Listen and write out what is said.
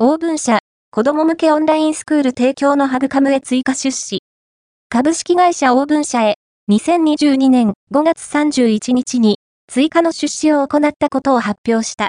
オーブン社、子供向けオンラインスクール提供のハグカムへ追加出資。株式会社オーブン社へ、2022年5月31日に追加の出資を行ったことを発表した。